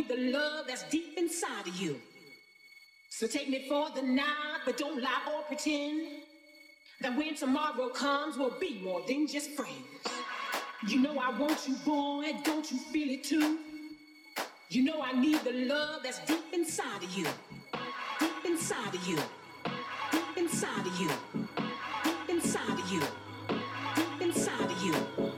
need the love that's deep inside of you. So take me for the night, but don't lie or pretend that when tomorrow comes, we'll be more than just friends. You know I want you, boy, don't you feel it too? You know I need the love that's deep inside of you. Deep inside of you. Deep inside of you. Deep inside of you. Deep inside of you. $50 or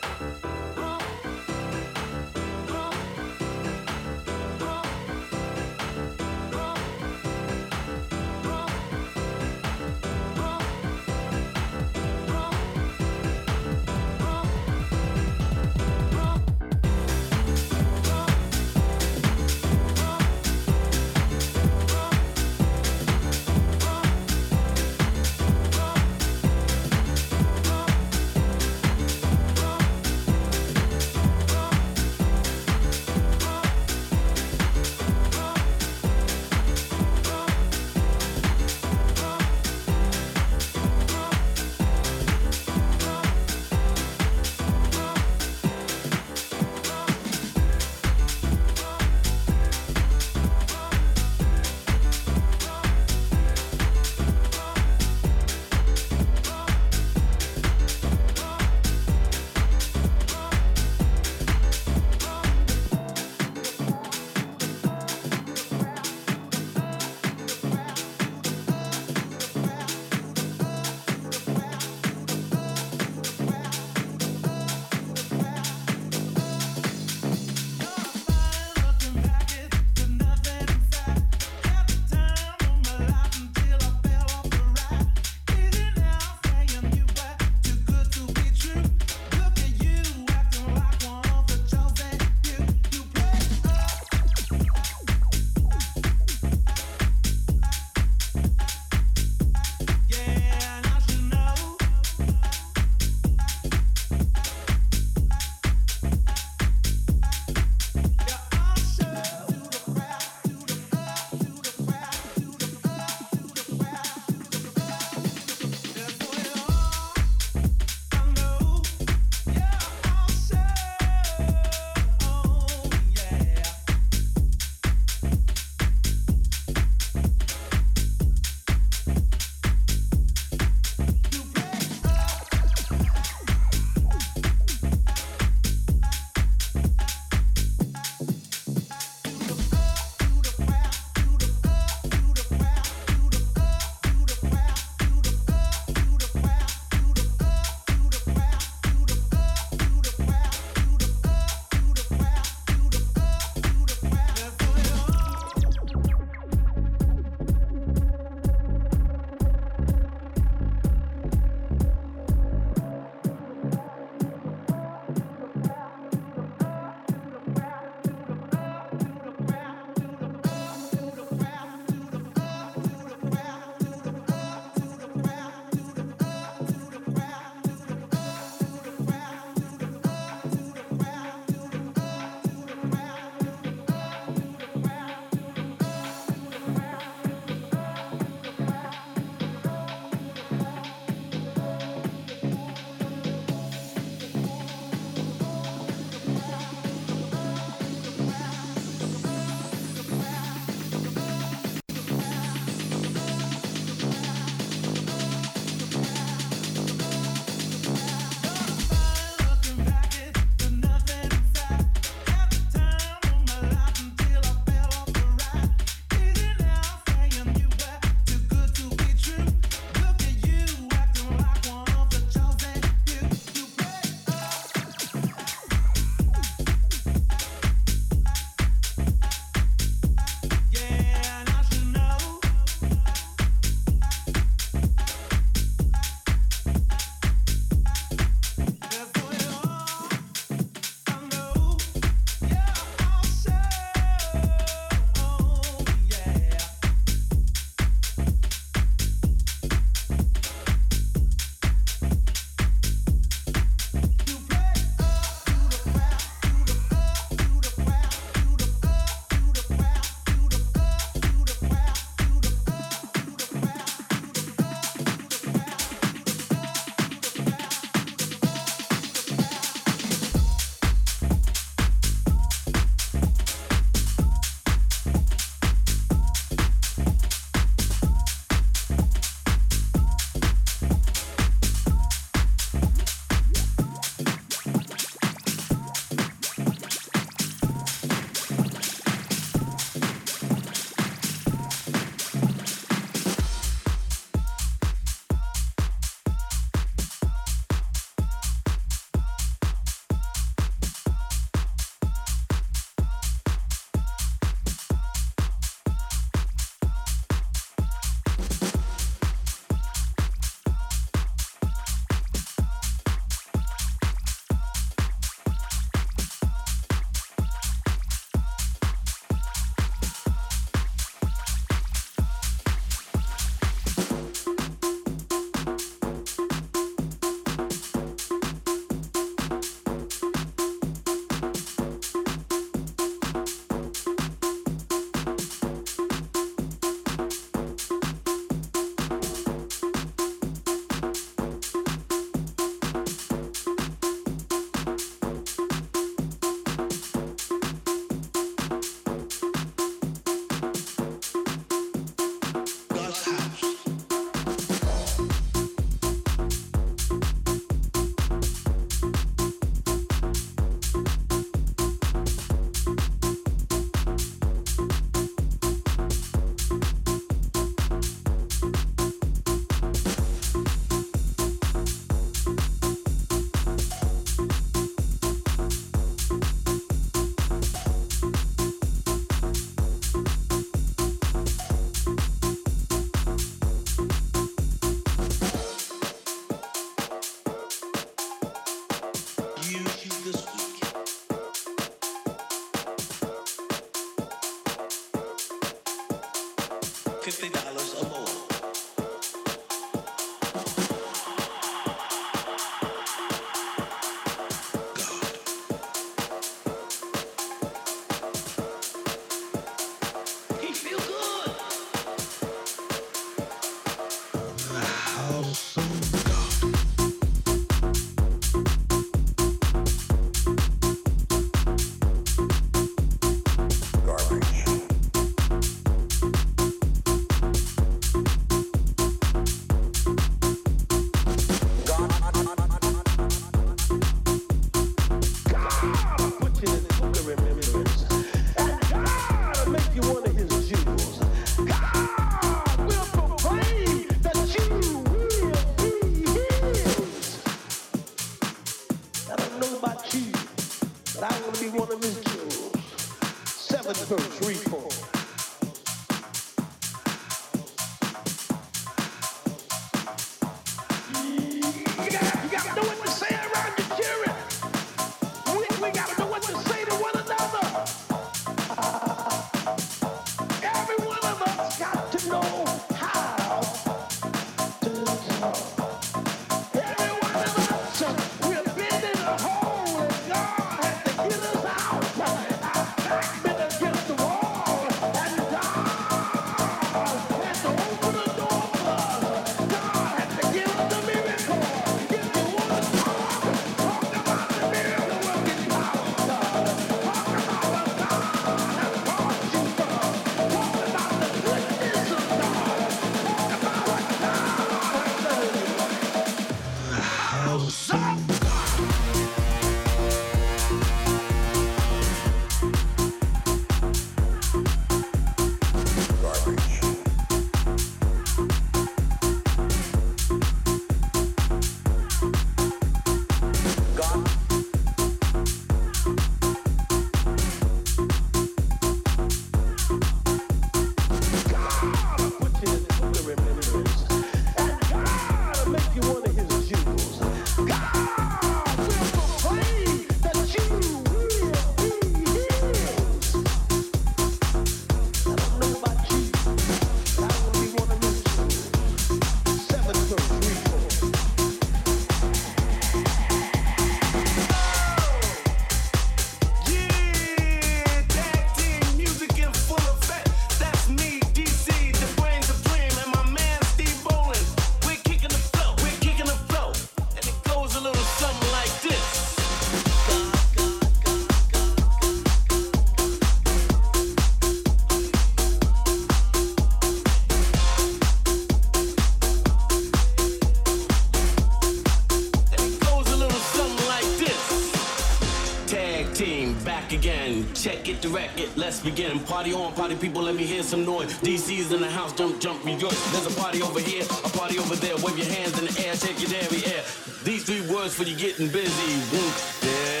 begin. Party on, party people, let me hear some noise. DC's in the house, jump, jump, rejoice. There's a party over here, a party over there. Wave your hands in the air, take your dairy air. These three words for you getting busy. It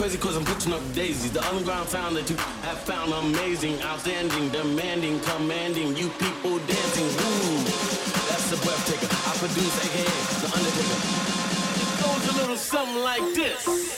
crazy cause I'm pushing up daisies. The underground found that you have found amazing, outstanding, demanding, commanding. You people dancing, woo. That's a breath taker. I produce AKA The Undertaker. It goes a little something like this.